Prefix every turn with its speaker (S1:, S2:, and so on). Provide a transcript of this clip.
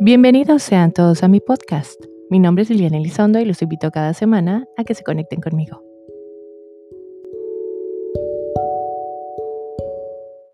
S1: Bienvenidos sean todos a mi podcast. Mi nombre es Liliana Elizondo y los invito cada semana a que se conecten conmigo.